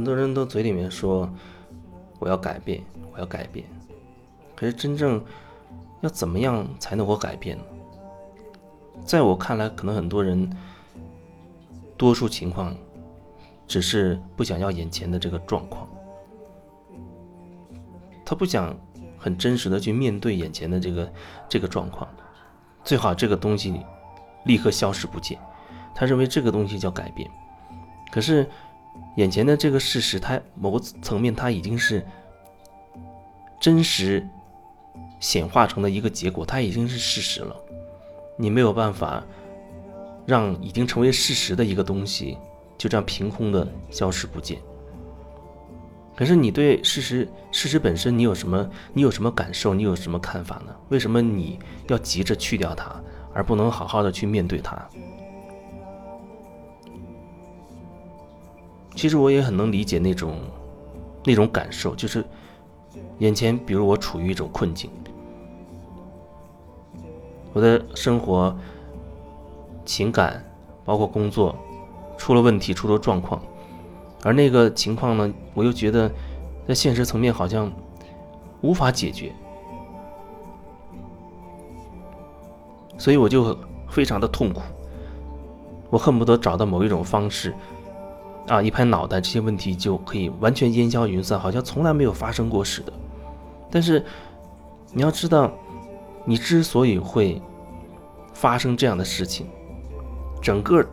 很多人都嘴里面说我要改变，我要改变，可是真正要怎么样才能够改变呢？在我看来，可能很多人多数情况只是不想要眼前的这个状况，他不想很真实的去面对眼前的这个这个状况，最好这个东西立刻消失不见。他认为这个东西叫改变，可是眼前的这个事实，它某个层面它已经是真实显化成的一个结果，它已经是事实了。你没有办法让已经成为事实的一个东西就这样凭空的消失不见。可是你对事实事实本身，你有什么你有什么感受？你有什么看法呢？为什么你要急着去掉它，而不能好好的去面对它？其实我也很能理解那种那种感受，就是眼前，比如我处于一种困境，我的生活、情感，包括工作，出了问题，出了状况，而那个情况呢，我又觉得在现实层面好像无法解决，所以我就非常的痛苦，我恨不得找到某一种方式。啊！一拍脑袋，这些问题就可以完全烟消云散，好像从来没有发生过似的。但是你要知道，你之所以会发生这样的事情，整个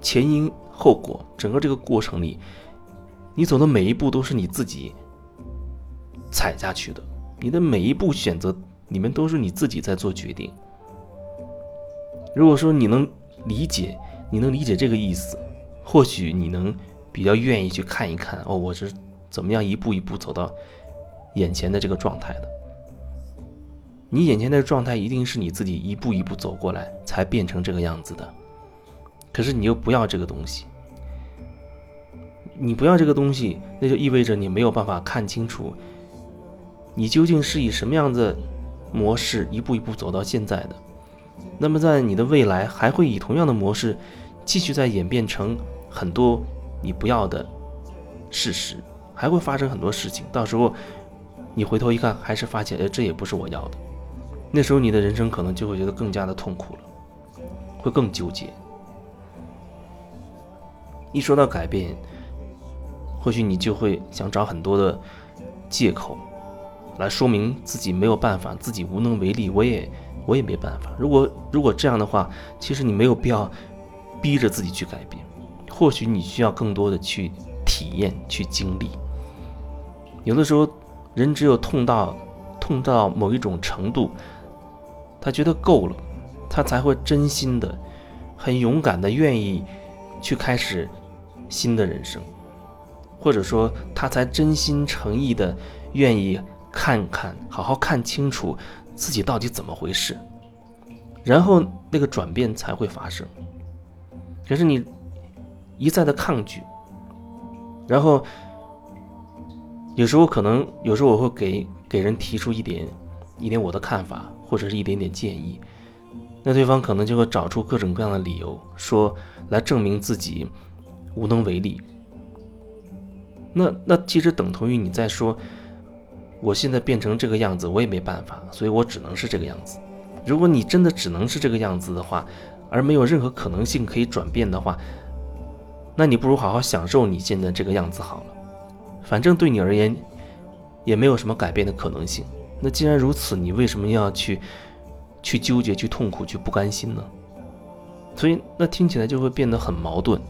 前因后果，整个这个过程里，你走的每一步都是你自己踩下去的。你的每一步选择，你们都是你自己在做决定。如果说你能理解，你能理解这个意思。或许你能比较愿意去看一看哦，我是怎么样一步一步走到眼前的这个状态的。你眼前的状态一定是你自己一步一步走过来才变成这个样子的。可是你又不要这个东西，你不要这个东西，那就意味着你没有办法看清楚你究竟是以什么样的模式一步一步走到现在的。那么在你的未来还会以同样的模式继续在演变成。很多你不要的事实，还会发生很多事情。到时候你回头一看，还是发现，哎，这也不是我要的。那时候你的人生可能就会觉得更加的痛苦了，会更纠结。一说到改变，或许你就会想找很多的借口来说明自己没有办法，自己无能为力。我也我也没办法。如果如果这样的话，其实你没有必要逼着自己去改变。或许你需要更多的去体验、去经历。有的时候，人只有痛到痛到某一种程度，他觉得够了，他才会真心的、很勇敢的愿意去开始新的人生，或者说他才真心诚意的愿意看看、好好看清楚自己到底怎么回事，然后那个转变才会发生。可是你。一再的抗拒，然后有时候可能，有时候我会给给人提出一点一点我的看法，或者是一点点建议，那对方可能就会找出各种各样的理由，说来证明自己无能为力。那那其实等同于你在说，我现在变成这个样子，我也没办法，所以我只能是这个样子。如果你真的只能是这个样子的话，而没有任何可能性可以转变的话，那你不如好好享受你现在这个样子好了，反正对你而言也没有什么改变的可能性。那既然如此，你为什么要去去纠结、去痛苦、去不甘心呢？所以那听起来就会变得很矛盾。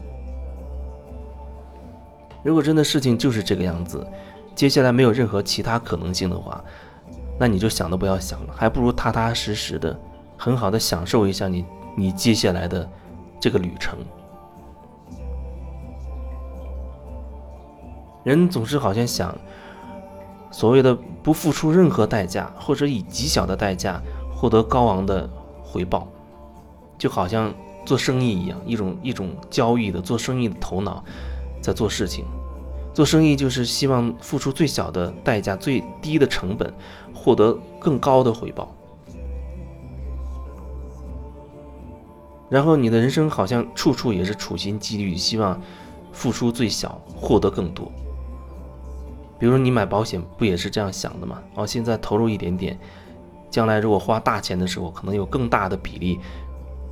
如果真的事情就是这个样子，接下来没有任何其他可能性的话，那你就想都不要想了，还不如踏踏实实的、很好的享受一下你你接下来的这个旅程。人总是好像想，所谓的不付出任何代价，或者以极小的代价获得高昂的回报，就好像做生意一样，一种一种交易的做生意的头脑在做事情。做生意就是希望付出最小的代价、最低的成本，获得更高的回报。然后你的人生好像处处也是处心积虑，希望付出最小，获得更多。比如说你买保险不也是这样想的吗？哦，现在投入一点点，将来如果花大钱的时候，可能有更大的比例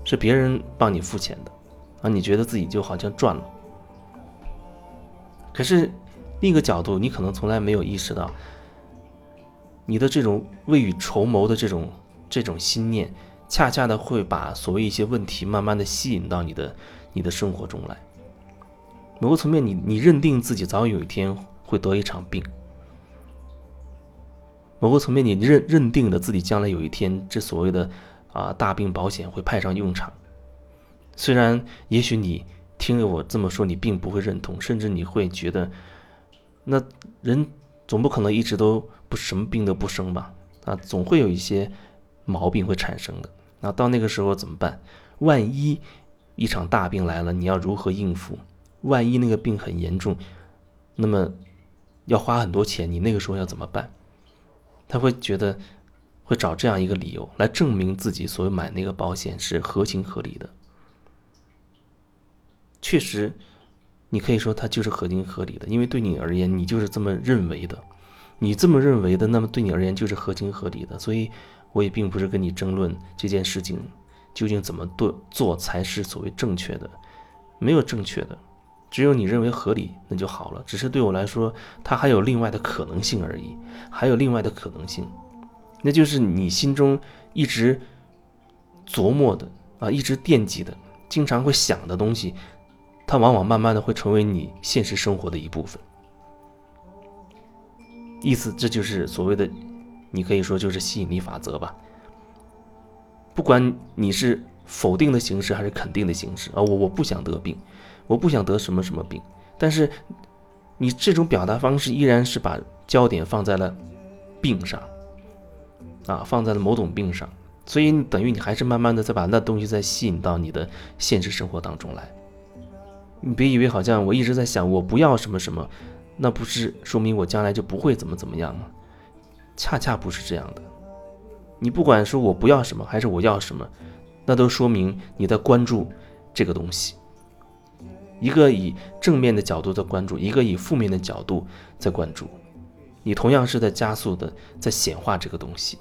是别人帮你付钱的，啊，你觉得自己就好像赚了。可是另一个角度，你可能从来没有意识到，你的这种未雨绸缪的这种这种心念，恰恰的会把所谓一些问题慢慢的吸引到你的你的生活中来。某个层面，你你认定自己早晚有一天。会得一场病。某个层面，你认认定了自己将来有一天，这所谓的啊大病保险会派上用场。虽然也许你听了我这么说，你并不会认同，甚至你会觉得，那人总不可能一直都不什么病都不生吧？啊，总会有一些毛病会产生的。那到那个时候怎么办？万一一场大病来了，你要如何应付？万一那个病很严重，那么。要花很多钱，你那个时候要怎么办？他会觉得会找这样一个理由来证明自己所买那个保险是合情合理的。确实，你可以说它就是合情合理的，因为对你而言，你就是这么认为的。你这么认为的，那么对你而言就是合情合理的。所以，我也并不是跟你争论这件事情究竟怎么做做才是所谓正确的，没有正确的。只有你认为合理，那就好了。只是对我来说，它还有另外的可能性而已，还有另外的可能性，那就是你心中一直琢磨的啊，一直惦记的，经常会想的东西，它往往慢慢的会成为你现实生活的一部分。意思，这就是所谓的，你可以说就是吸引力法则吧。不管你是否定的形式还是肯定的形式啊，我我不想得病。我不想得什么什么病，但是你这种表达方式依然是把焦点放在了病上，啊，放在了某种病上，所以等于你还是慢慢的在把那东西再吸引到你的现实生活当中来。你别以为好像我一直在想我不要什么什么，那不是说明我将来就不会怎么怎么样吗？恰恰不是这样的。你不管是我不要什么还是我要什么，那都说明你在关注这个东西。一个以正面的角度在关注，一个以负面的角度在关注，你同样是在加速的在显化这个东西。